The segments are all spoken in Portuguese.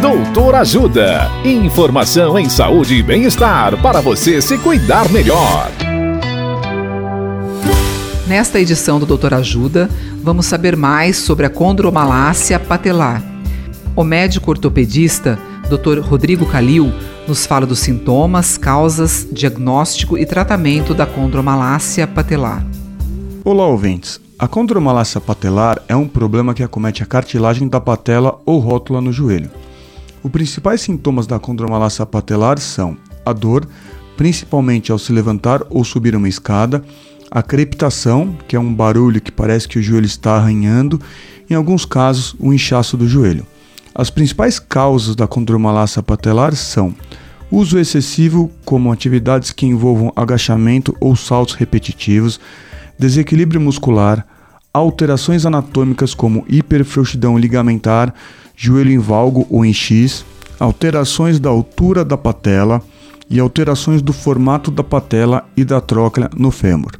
Doutor Ajuda. Informação em saúde e bem-estar para você se cuidar melhor. Nesta edição do Doutor Ajuda, vamos saber mais sobre a condromalácia patelar. O médico ortopedista, Dr. Rodrigo Calil, nos fala dos sintomas, causas, diagnóstico e tratamento da condromalácia patelar. Olá, ouvintes. A condromalácia patelar é um problema que acomete a cartilagem da patela ou rótula no joelho. Os principais sintomas da condromalácia patelar são a dor, principalmente ao se levantar ou subir uma escada, a crepitação, que é um barulho que parece que o joelho está arranhando, em alguns casos, o inchaço do joelho. As principais causas da condromalácia patelar são uso excessivo, como atividades que envolvam agachamento ou saltos repetitivos, desequilíbrio muscular, alterações anatômicas como hiperfrouxidão ligamentar, joelho em valgo ou em X, alterações da altura da patela e alterações do formato da patela e da tróclea no fêmur,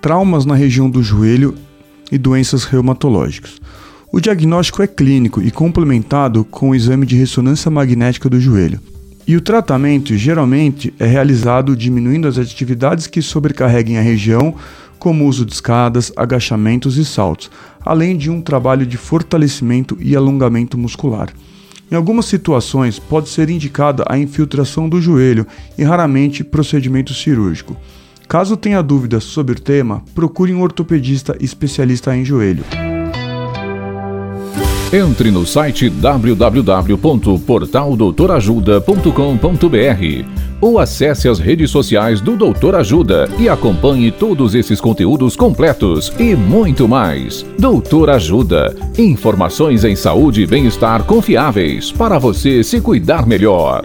traumas na região do joelho e doenças reumatológicas. O diagnóstico é clínico e complementado com o exame de ressonância magnética do joelho. E o tratamento geralmente é realizado diminuindo as atividades que sobrecarreguem a região como o uso de escadas, agachamentos e saltos, além de um trabalho de fortalecimento e alongamento muscular. Em algumas situações, pode ser indicada a infiltração do joelho e raramente procedimento cirúrgico. Caso tenha dúvidas sobre o tema, procure um ortopedista especialista em joelho. Entre no site www.portaldoutorajuda.com.br ou acesse as redes sociais do Doutor Ajuda e acompanhe todos esses conteúdos completos e muito mais. Doutor Ajuda. Informações em saúde e bem-estar confiáveis para você se cuidar melhor.